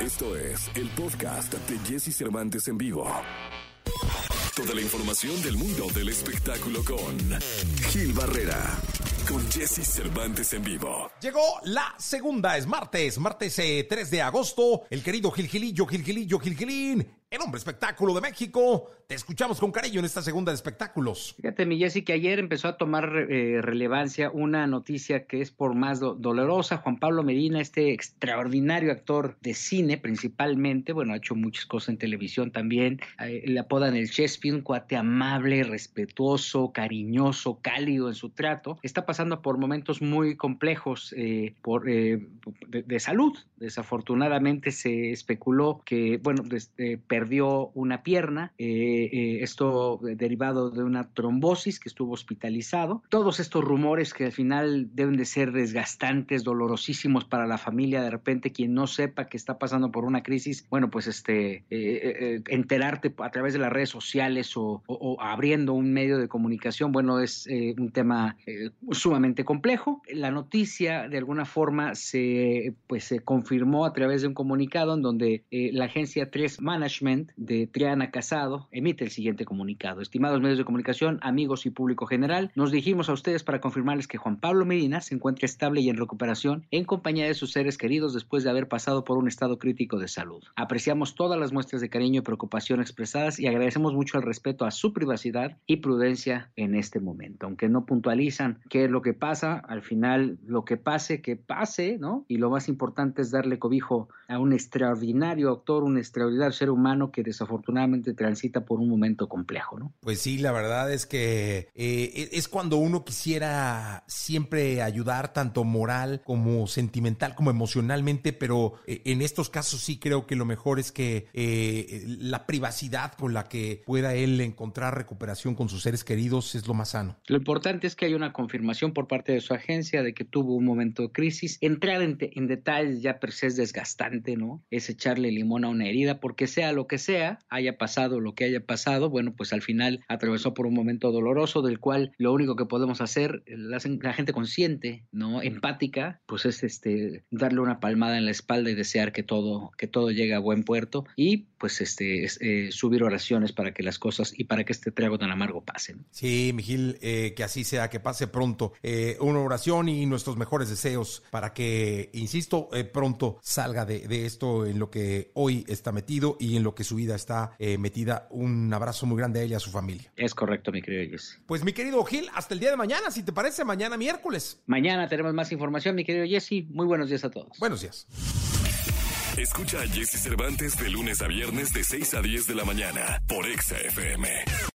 Esto es el podcast de Jesse Cervantes en vivo. Toda la información del mundo del espectáculo con Gil Barrera, con Jesse Cervantes en vivo. Llegó la segunda, es martes, martes eh, 3 de agosto. El querido Gil Gilillo, Gil Gilillo, Gil Gilín, el hombre espectáculo de México. Te escuchamos con cariño en esta segunda de espectáculos. Fíjate, mi Jessy, que ayer empezó a tomar eh, relevancia una noticia que es por más do- dolorosa. Juan Pablo Medina, este extraordinario actor de cine principalmente, bueno, ha hecho muchas cosas en televisión también. Eh, le apodan el Chespi, un cuate amable, respetuoso, cariñoso, cálido en su trato. Está pasando por momentos muy complejos eh, por, eh, de, salud. Desafortunadamente se especuló que, bueno, des- eh, perdió una pierna. eh, eh, esto derivado de una trombosis que estuvo hospitalizado. Todos estos rumores que al final deben de ser desgastantes, dolorosísimos para la familia. De repente, quien no sepa que está pasando por una crisis, bueno, pues este, eh, enterarte a través de las redes sociales o, abriendo un medio de comunicación, bueno, es un tema sumamente complejo. La noticia, de alguna forma, se, pues, se confirmó a través de un comunicado en donde la agencia 3 Management de Triana Casado emite el siguiente comunicado. Estimados medios de comunicación, amigos y público general, nos dirigimos a ustedes para confirmarles que Juan Pablo Medina se encuentra estable y en recuperación en compañía de sus seres queridos después de haber pasado por un estado crítico de salud. Apreciamos todas las muestras de cariño y preocupación expresadas y agradecemos mucho el respeto a su privacidad y prudencia en este momento. Aunque no puntualizan qué es lo que pasa, al final lo que pase, que pase, ¿no? Y lo más importante es darle cobijo a un extraordinario actor, un extraordinario ser humano que desafortunadamente transita por un momento complejo, ¿no? Pues sí, la verdad es que eh, es cuando uno quisiera siempre ayudar, tanto moral como sentimental, como emocionalmente, pero eh, en estos casos sí creo que lo mejor es que eh, la privacidad con la que pueda él encontrar recuperación con sus seres queridos es lo más sano. Lo importante es que hay una confirmación por parte de su agencia de que tuvo un momento de crisis. Entrar en, detalles ya per se es desgastante, ¿no? Es echarle limón a una herida, porque sea lo que sea, haya pasado lo que haya pasado, bueno, pues al final atravesó por un momento doloroso del cual lo único que podemos hacer, la, la gente consciente, ¿no? Empática, pues es este darle una palmada en la espalda y desear que todo, que todo llegue a buen puerto y pues este es, eh, subir oraciones para que las cosas y para que este trago tan amargo pasen. Sí, Miguel, eh, que así sea, que pase pronto. Eh, una oración y nuestros mejores deseos para que, insisto, eh, pronto salga de, de esto en lo que hoy está metido y en lo que su vida está eh, metida. Un abrazo muy grande a ella y a su familia. Es correcto, mi querido Jesse. Pues mi querido Gil, hasta el día de mañana, si te parece, mañana miércoles. Mañana tenemos más información, mi querido Jesse. Muy buenos días a todos. Buenos días. Escucha a Jesse Cervantes de lunes a viernes de 6 a 10 de la mañana por Exa FM.